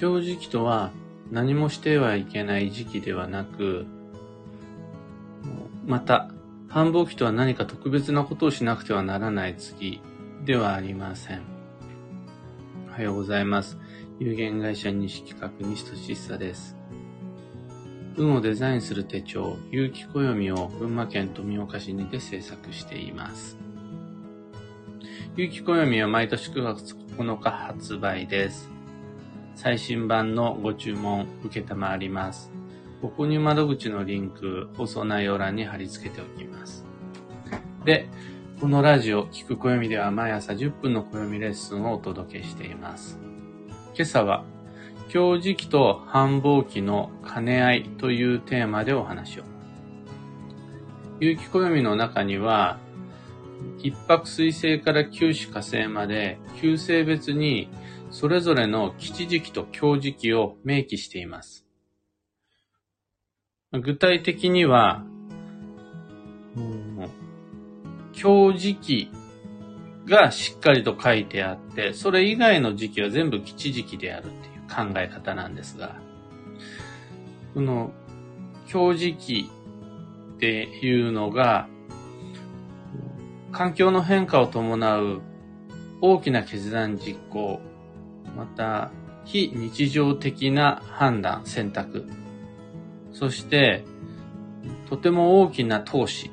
今日時期とは何もしてはいけない時期ではなく、また、繁忙期とは何か特別なことをしなくてはならない月ではありません。おはようございます。有限会社西企画西俊久です。運をデザインする手帳、有機暦を群馬県富岡市にて制作しています。有機暦は毎年9月9日発売です。最新版のご注文受けたまわります。ご購入窓口のリンク、放送内容欄に貼り付けておきます。で、このラジオ、聞く暦では毎朝10分の暦レッスンをお届けしています。今朝は、今日時期と繁忙期の兼ね合いというテーマでお話を。有機暦の中には、一泊水星から九死火星まで、旧星別にそれぞれの吉時期と強時期を明記しています。具体的には、強時期がしっかりと書いてあって、それ以外の時期は全部吉時期であるっていう考え方なんですが、この強時期っていうのが、環境の変化を伴う大きな決断実行、また非日常的な判断、選択、そしてとても大きな投資、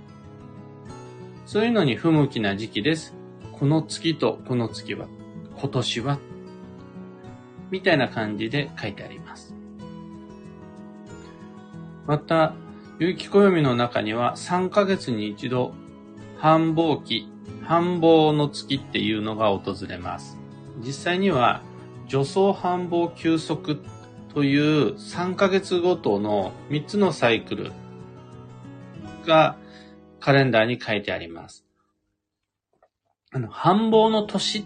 そういうのに不向きな時期です。この月とこの月は、今年は、みたいな感じで書いてあります。また、有機暦の中には3ヶ月に一度、繁忙期、繁忙の月っていうのが訪れます。実際には、助走繁忙休息という3ヶ月ごとの3つのサイクルがカレンダーに書いてあります。あの、繁忙の年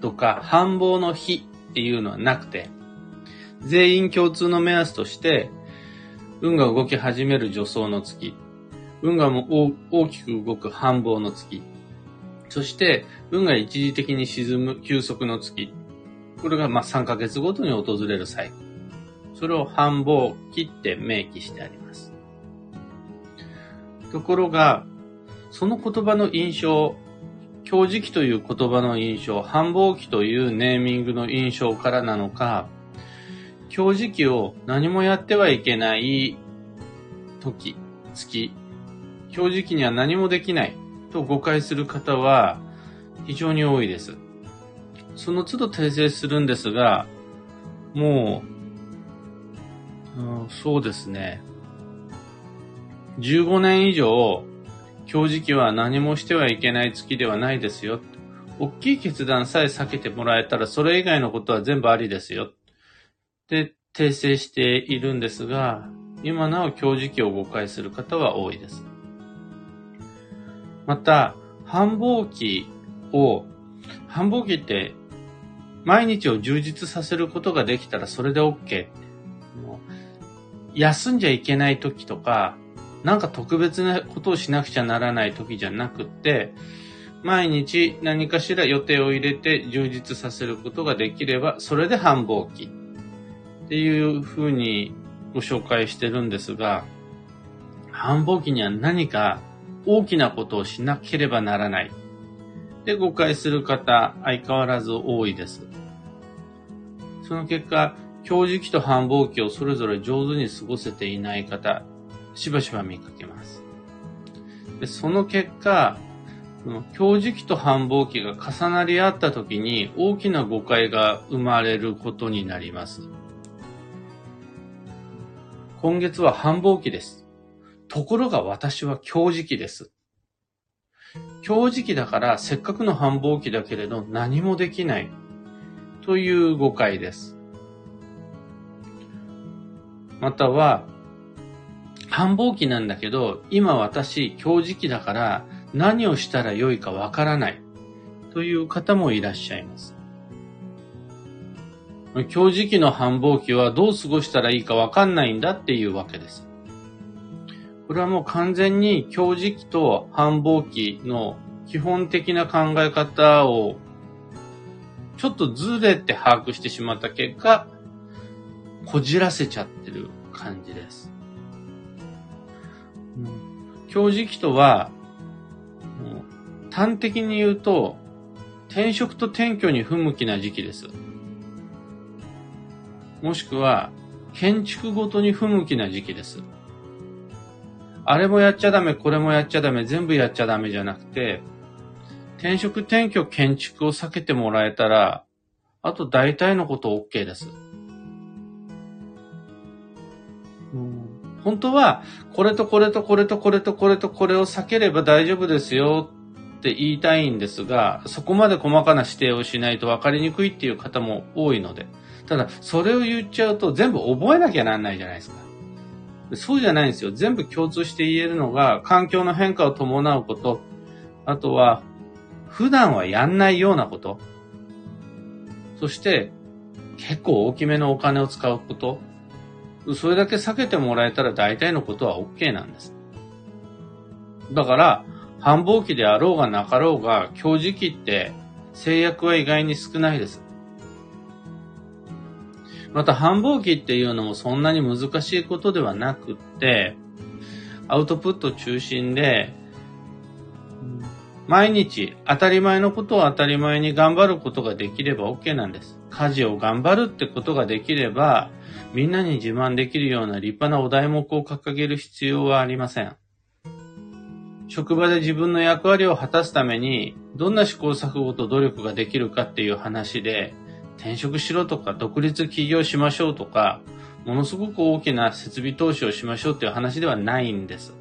とか繁忙の日っていうのはなくて、全員共通の目安として、運が動き始める助走の月、運がも大きく動く繁忙の月、そして運が一時的に沈む休息の月、これがまあ3ヶ月ごとに訪れるサイクル。それを繁忙期って明記してあります。ところが、その言葉の印象、強時期という言葉の印象、繁忙期というネーミングの印象からなのか、強時期を何もやってはいけない時、月、強時期には何もできないと誤解する方は非常に多いです。その都度訂正するんですが、もう、うん、そうですね。15年以上、今日時期は何もしてはいけない月ではないですよ。大きい決断さえ避けてもらえたら、それ以外のことは全部ありですよ。で、訂正しているんですが、今なお今日時期を誤解する方は多いです。また、繁忙期を、繁忙期って毎日を充実させることができたらそれで OK。休んじゃいけない時とか、なんか特別なことをしなくちゃならない時じゃなくって、毎日何かしら予定を入れて充実させることができれば、それで繁忙期っていうふうにご紹介してるんですが、繁忙期には何か大きなことをしなければならない。で誤解する方、相変わらず多いです。その結果、今日時期と繁忙期をそれぞれ上手に過ごせていない方、しばしば見かけます。でその結果、強時期と繁忙期が重なり合った時に大きな誤解が生まれることになります。今月は繁忙期です。ところが私は強時期です。強時期だからせっかくの繁忙期だけれど何もできないという誤解です。または繁忙期なんだけど、今私、今日時期だから何をしたらよいかわからないという方もいらっしゃいます。今日時期の繁忙期はどう過ごしたらいいかわかんないんだっていうわけです。これはもう完全に今日時期と繁忙期の基本的な考え方をちょっとずれて把握してしまった結果、こじらせちゃってる感じです。うん、教時期とは、端的に言うと、転職と転居に不向きな時期です。もしくは、建築ごとに不向きな時期です。あれもやっちゃダメ、これもやっちゃダメ、全部やっちゃダメじゃなくて、転職、転居、建築を避けてもらえたら、あと大体のこと OK です。本当は、これとこれとこれとこれとこれとこれを避ければ大丈夫ですよって言いたいんですが、そこまで細かな指定をしないと分かりにくいっていう方も多いので。ただ、それを言っちゃうと全部覚えなきゃなんないじゃないですか。そうじゃないんですよ。全部共通して言えるのが、環境の変化を伴うこと、あとは、普段はやんないようなこと、そして、結構大きめのお金を使うこと、それだけ避けてもらえたら大体のことは OK なんです。だから、繁忙期であろうがなかろうが、今日時期って制約は意外に少ないです。また繁忙期っていうのもそんなに難しいことではなくって、アウトプット中心で、毎日当たり前のことを当たり前に頑張ることができれば OK なんです。家事を頑張るってことができれば、みんなに自慢できるような立派なお題目を掲げる必要はありません。職場で自分の役割を果たすために、どんな試行錯誤と努力ができるかっていう話で、転職しろとか、独立起業しましょうとか、ものすごく大きな設備投資をしましょうっていう話ではないんです。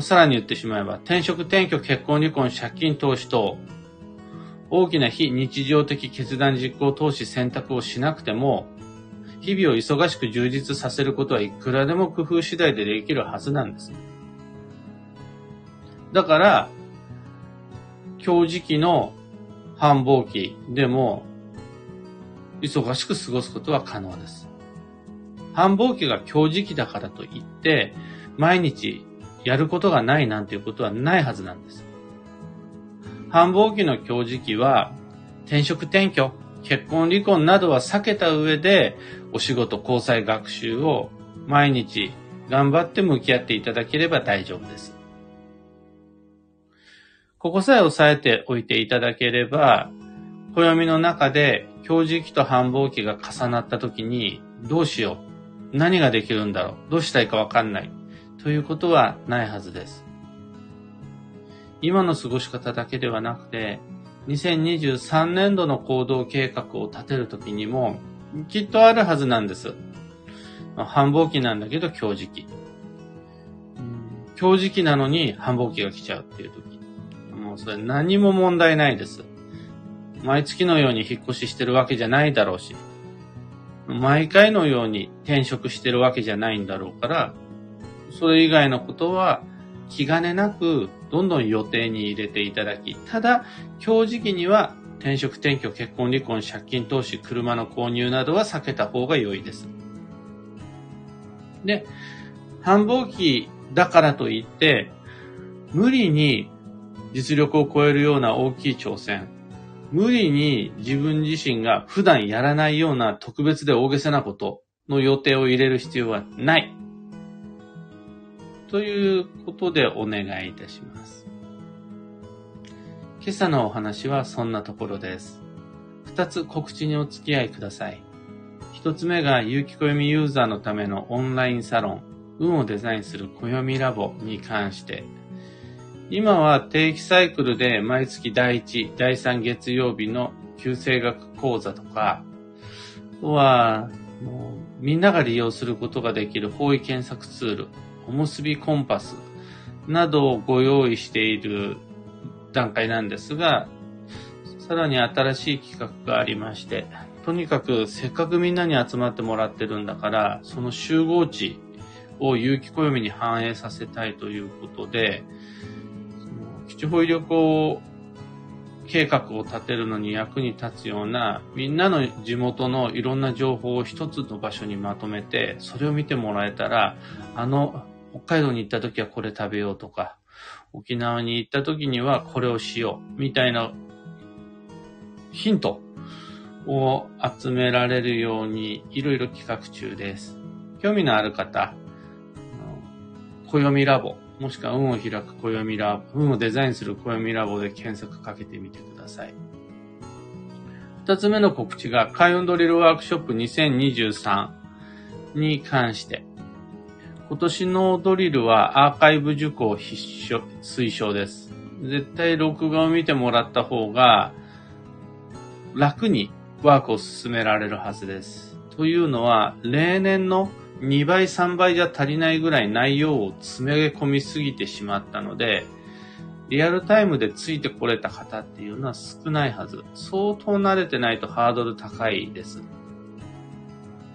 さらに言ってしまえば、転職、転居、結婚、離婚、借金、投資等、大きな非日常的決断、実行、投資、選択をしなくても、日々を忙しく充実させることはいくらでも工夫次第でできるはずなんです。だから、今日時期の繁忙期でも、忙しく過ごすことは可能です。繁忙期が今日時期だからといって、毎日やることがないなんていうことはないはずなんです。繁忙期の今日時期は、転職転居、結婚離婚などは避けた上で、お仕事交際学習を毎日頑張って向き合っていただければ大丈夫です。ここさえ押さえておいていただければ、暦の中で今日時期と繁忙期が重なった時に、どうしよう何ができるんだろうどうしたいかわかんない。ということはないはずです。今の過ごし方だけではなくて、2023年度の行動計画を立てるときにも、きっとあるはずなんです。繁忙期なんだけど、今日時期。今日時期なのに繁忙期が来ちゃうっていう時。それ何も問題ないです。毎月のように引っ越ししてるわけじゃないだろうし、毎回のように転職してるわけじゃないんだろうから、それ以外のことは気兼ねなくどんどん予定に入れていただき、ただ、今日時期には転職、転居、結婚、離婚、借金投資、車の購入などは避けた方が良いです。で、繁忙期だからといって、無理に実力を超えるような大きい挑戦、無理に自分自身が普段やらないような特別で大げさなことの予定を入れる必要はない。ということでお願いいたします。今朝のお話はそんなところです。二つ告知にお付き合いください。一つ目が有機暦ユーザーのためのオンラインサロン、運をデザインする暦ラボに関して、今は定期サイクルで毎月第1、第3月曜日の旧生学講座とか、あとは、みんなが利用することができる方位検索ツール、おむすびコンパスなどをご用意している段階なんですが、さらに新しい企画がありまして、とにかくせっかくみんなに集まってもらってるんだから、その集合値を有機暦に反映させたいということで、基地保旅行計画を立てるのに役に立つような、みんなの地元のいろんな情報を一つの場所にまとめて、それを見てもらえたら、あの北海道に行った時はこれ食べようとか、沖縄に行った時にはこれをしよう、みたいなヒントを集められるようにいろいろ企画中です。興味のある方、暦ラボ、もしくは運を開く暦ラボ、運をデザインする暦ラボで検索かけてみてください。二つ目の告知が、開運ドリルワークショップ2023に関して、今年のドリルはアーカイブ受講必須、推奨です。絶対録画を見てもらった方が楽にワークを進められるはずです。というのは、例年の2倍3倍じゃ足りないぐらい内容を詰め込みすぎてしまったので、リアルタイムでついてこれた方っていうのは少ないはず。相当慣れてないとハードル高いです。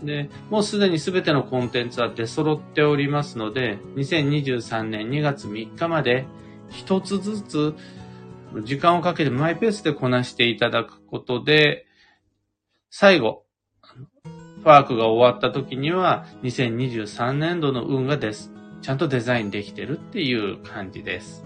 で、もうすでに全てのコンテンツは出揃っておりますので、2023年2月3日まで一つずつ時間をかけてマイペースでこなしていただくことで、最後、ワークが終わった時には2023年度の運がです。ちゃんとデザインできてるっていう感じです。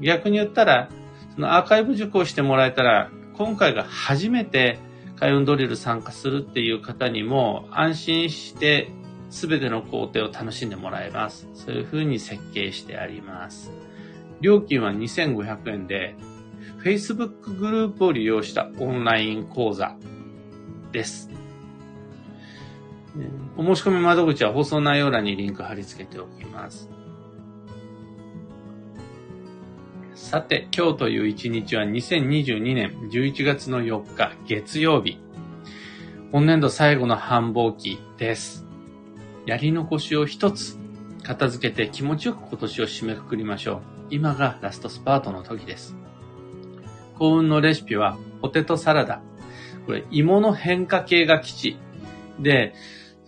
逆に言ったら、そのアーカイブ受講してもらえたら、今回が初めて開運ドリル参加するっていう方にも安心して全ての工程を楽しんでもらえます。そういう風に設計してあります。料金は2500円で、Facebook グループを利用したオンライン講座です。お申し込み窓口は放送内容欄にリンク貼り付けておきます。さて、今日という一日は2022年11月の4日月曜日。本年度最後の繁忙期です。やり残しを一つ片付けて気持ちよく今年を締めくくりましょう。今がラストスパートの時です。幸運のレシピはポテトサラダ。これ、芋の変化系が基地。で、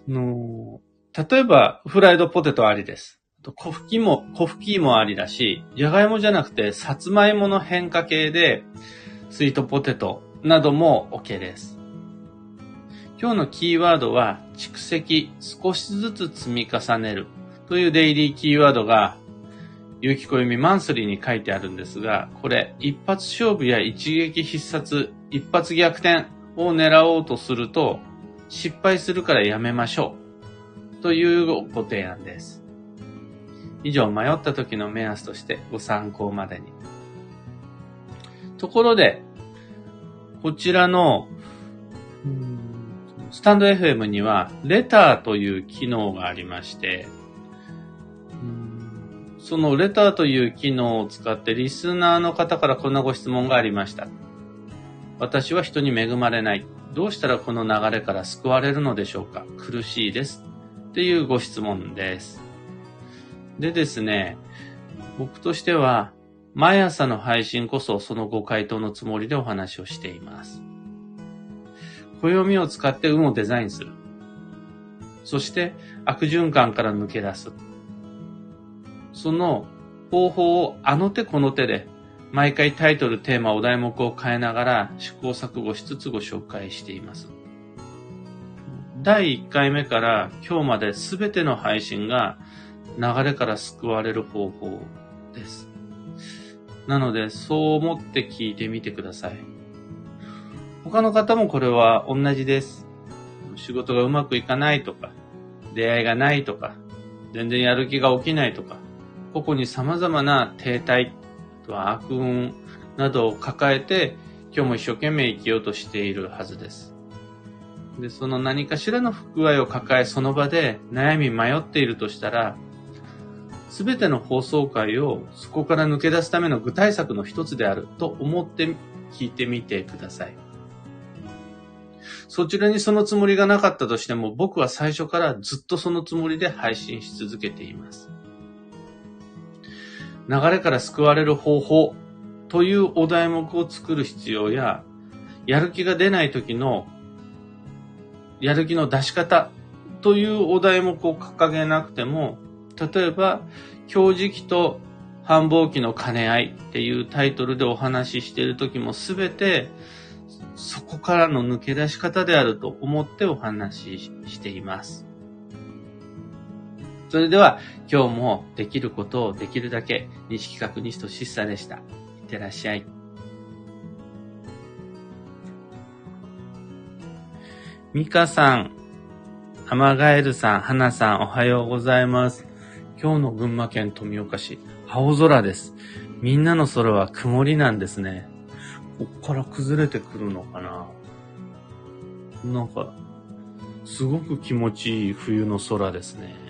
の例えば、フライドポテトありです。小吹きも、小吹き芋ありだし、じゃがいもじゃなくて、さつまいもの変化系で、スイートポテトなども OK です。今日のキーワードは、蓄積、少しずつ積み重ねるというデイリーキーワードが、有機暦マンスリーに書いてあるんですが、これ、一発勝負や一撃必殺、一発逆転を狙おうとすると、失敗するからやめましょう。というご提案です。以上、迷った時の目安としてご参考までに。ところで、こちらの、スタンド FM には、レターという機能がありまして、そのレターという機能を使ってリスナーの方からこんなご質問がありました。私は人に恵まれない。どうしたらこの流れから救われるのでしょうか？苦しいです。っていうご質問です。でですね、僕としては、毎朝の配信こそそのご回答のつもりでお話をしています。暦を使って運をデザインする。そして悪循環から抜け出す。その方法をあの手この手で毎回タイトル、テーマ、お題目を変えながら試行錯誤しつつご紹介しています。第1回目から今日まで全ての配信が流れから救われる方法です。なので、そう思って聞いてみてください。他の方もこれは同じです。仕事がうまくいかないとか、出会いがないとか、全然やる気が起きないとか、個々に様々な停滞、と悪運などを抱えて、今日も一生懸命生きようとしているはずです。で、その何かしらの不具合を抱え、その場で悩み迷っているとしたら、すべての放送回をそこから抜け出すための具体策の一つであると思って聞いてみてください。そちらにそのつもりがなかったとしても僕は最初からずっとそのつもりで配信し続けています。流れから救われる方法というお題目を作る必要や、やる気が出ない時のやる気の出し方というお題目を掲げなくても、例えば、強磁気と繁忙期の兼ね合いっていうタイトルでお話ししている時もすべてそこからの抜け出し方であると思ってお話ししています。それでは今日もできることをできるだけ西企画西としっさでした。いってらっしゃい。ミカさん、アマガエルさん、ハナさん、おはようございます。今日の群馬県富岡市、青空です。みんなの空は曇りなんですね。こっから崩れてくるのかななんか、すごく気持ちいい冬の空ですね。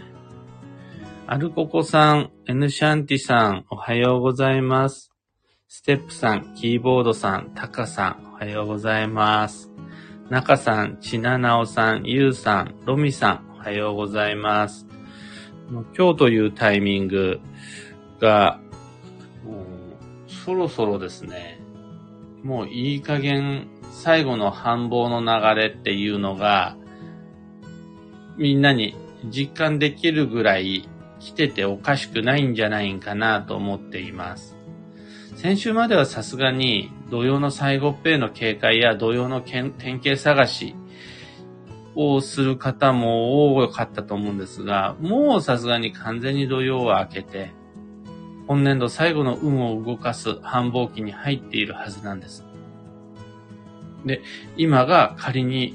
アルココさん、エヌシャンティさん、おはようございます。ステップさん、キーボードさん、タカさん、おはようございます。中さん、ちななおさん、ゆうさん、ロミさん、おはようございます。今日というタイミングが、そろそろですね、もういい加減最後の繁忙の流れっていうのが、みんなに実感できるぐらい来てておかしくないんじゃないかなと思っています。先週まではさすがに土曜の最後っぺの警戒や土曜の典型探しをする方も多かったと思うんですが、もうさすがに完全に土曜は明けて、本年度最後の運を動かす繁忙期に入っているはずなんです。で、今が仮に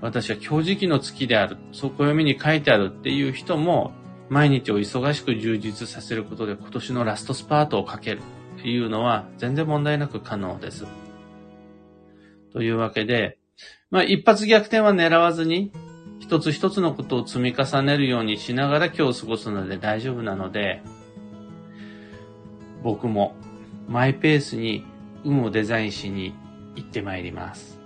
私は今日時期の月である、そこ読みに書いてあるっていう人も、毎日を忙しく充実させることで今年のラストスパートをかける。っていうのは全然問題なく可能です。というわけで、まあ一発逆転は狙わずに、一つ一つのことを積み重ねるようにしながら今日過ごすので大丈夫なので、僕もマイペースに運をデザインしに行ってまいります。